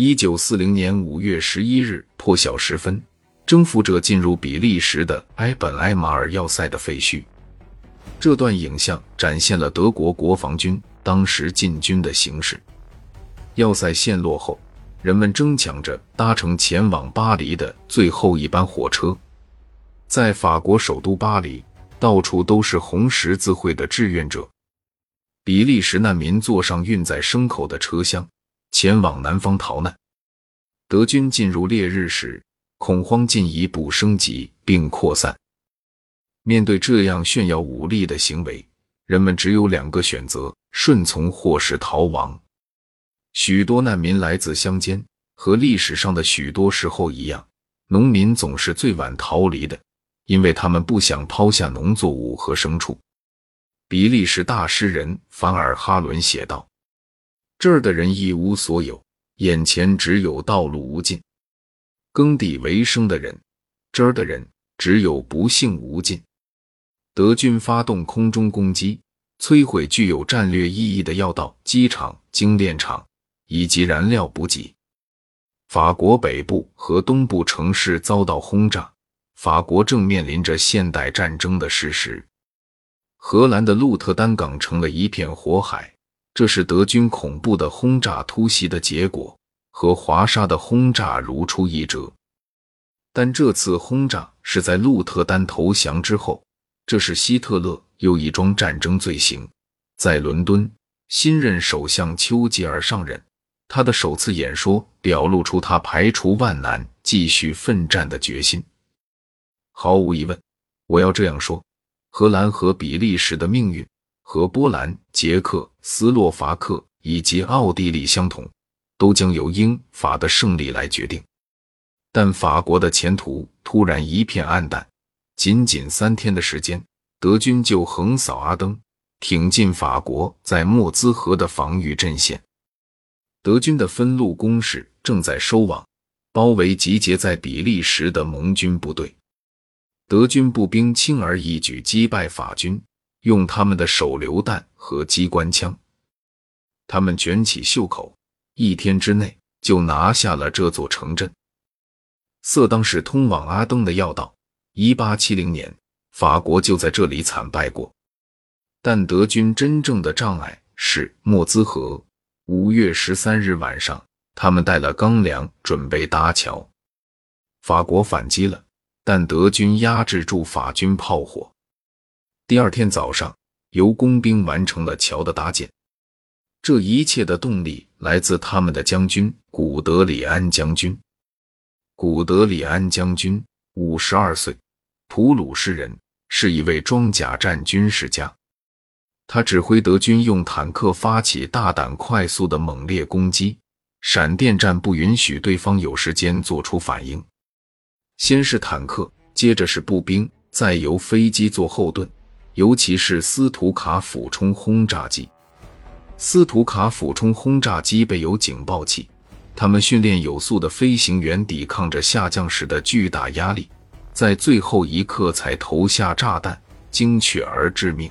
一九四零年五月十一日破晓时分，征服者进入比利时的埃本埃马尔要塞的废墟。这段影像展现了德国国防军当时进军的形势。要塞陷落后，人们争抢着搭乘前往巴黎的最后一班火车。在法国首都巴黎，到处都是红十字会的志愿者。比利时难民坐上运载牲口的车厢。前往南方逃难。德军进入烈日时，恐慌进一步升级并扩散。面对这样炫耀武力的行为，人们只有两个选择：顺从或是逃亡。许多难民来自乡间，和历史上的许多时候一样，农民总是最晚逃离的，因为他们不想抛下农作物和牲畜。比利时大诗人凡尔哈伦写道。这儿的人一无所有，眼前只有道路无尽；耕地为生的人，这儿的人只有不幸无尽。德军发动空中攻击，摧毁具有战略意义的要道、机场、精炼厂以及燃料补给。法国北部和东部城市遭到轰炸，法国正面临着现代战争的事实。荷兰的鹿特丹港成了一片火海。这是德军恐怖的轰炸突袭的结果，和华沙的轰炸如出一辙。但这次轰炸是在鹿特丹投降之后，这是希特勒又一桩战争罪行。在伦敦，新任首相丘吉尔上任，他的首次演说表露出他排除万难继续奋战的决心。毫无疑问，我要这样说：荷兰和比利时的命运。和波兰、捷克斯洛伐克以及奥地利相同，都将由英法的胜利来决定。但法国的前途突然一片暗淡。仅仅三天的时间，德军就横扫阿登，挺进法国在莫兹河的防御阵线。德军的分路攻势正在收网，包围集结在比利时的盟军部队。德军步兵轻而易举击败法军。用他们的手榴弹和机关枪，他们卷起袖口，一天之内就拿下了这座城镇。色当是通往阿登的要道。一八七零年，法国就在这里惨败过。但德军真正的障碍是莫兹河。五月十三日晚上，他们带了钢梁准备搭桥。法国反击了，但德军压制住法军炮火。第二天早上，由工兵完成了桥的搭建。这一切的动力来自他们的将军古德里安将军。古德里安将军五十二岁，普鲁士人，是一位装甲战军事家。他指挥德军用坦克发起大胆快速的猛烈攻击。闪电战不允许对方有时间做出反应。先是坦克，接着是步兵，再由飞机做后盾。尤其是斯图卡俯冲轰炸机，斯图卡俯冲轰炸机备有警报器，他们训练有素的飞行员抵抗着下降时的巨大压力，在最后一刻才投下炸弹，精确而致命。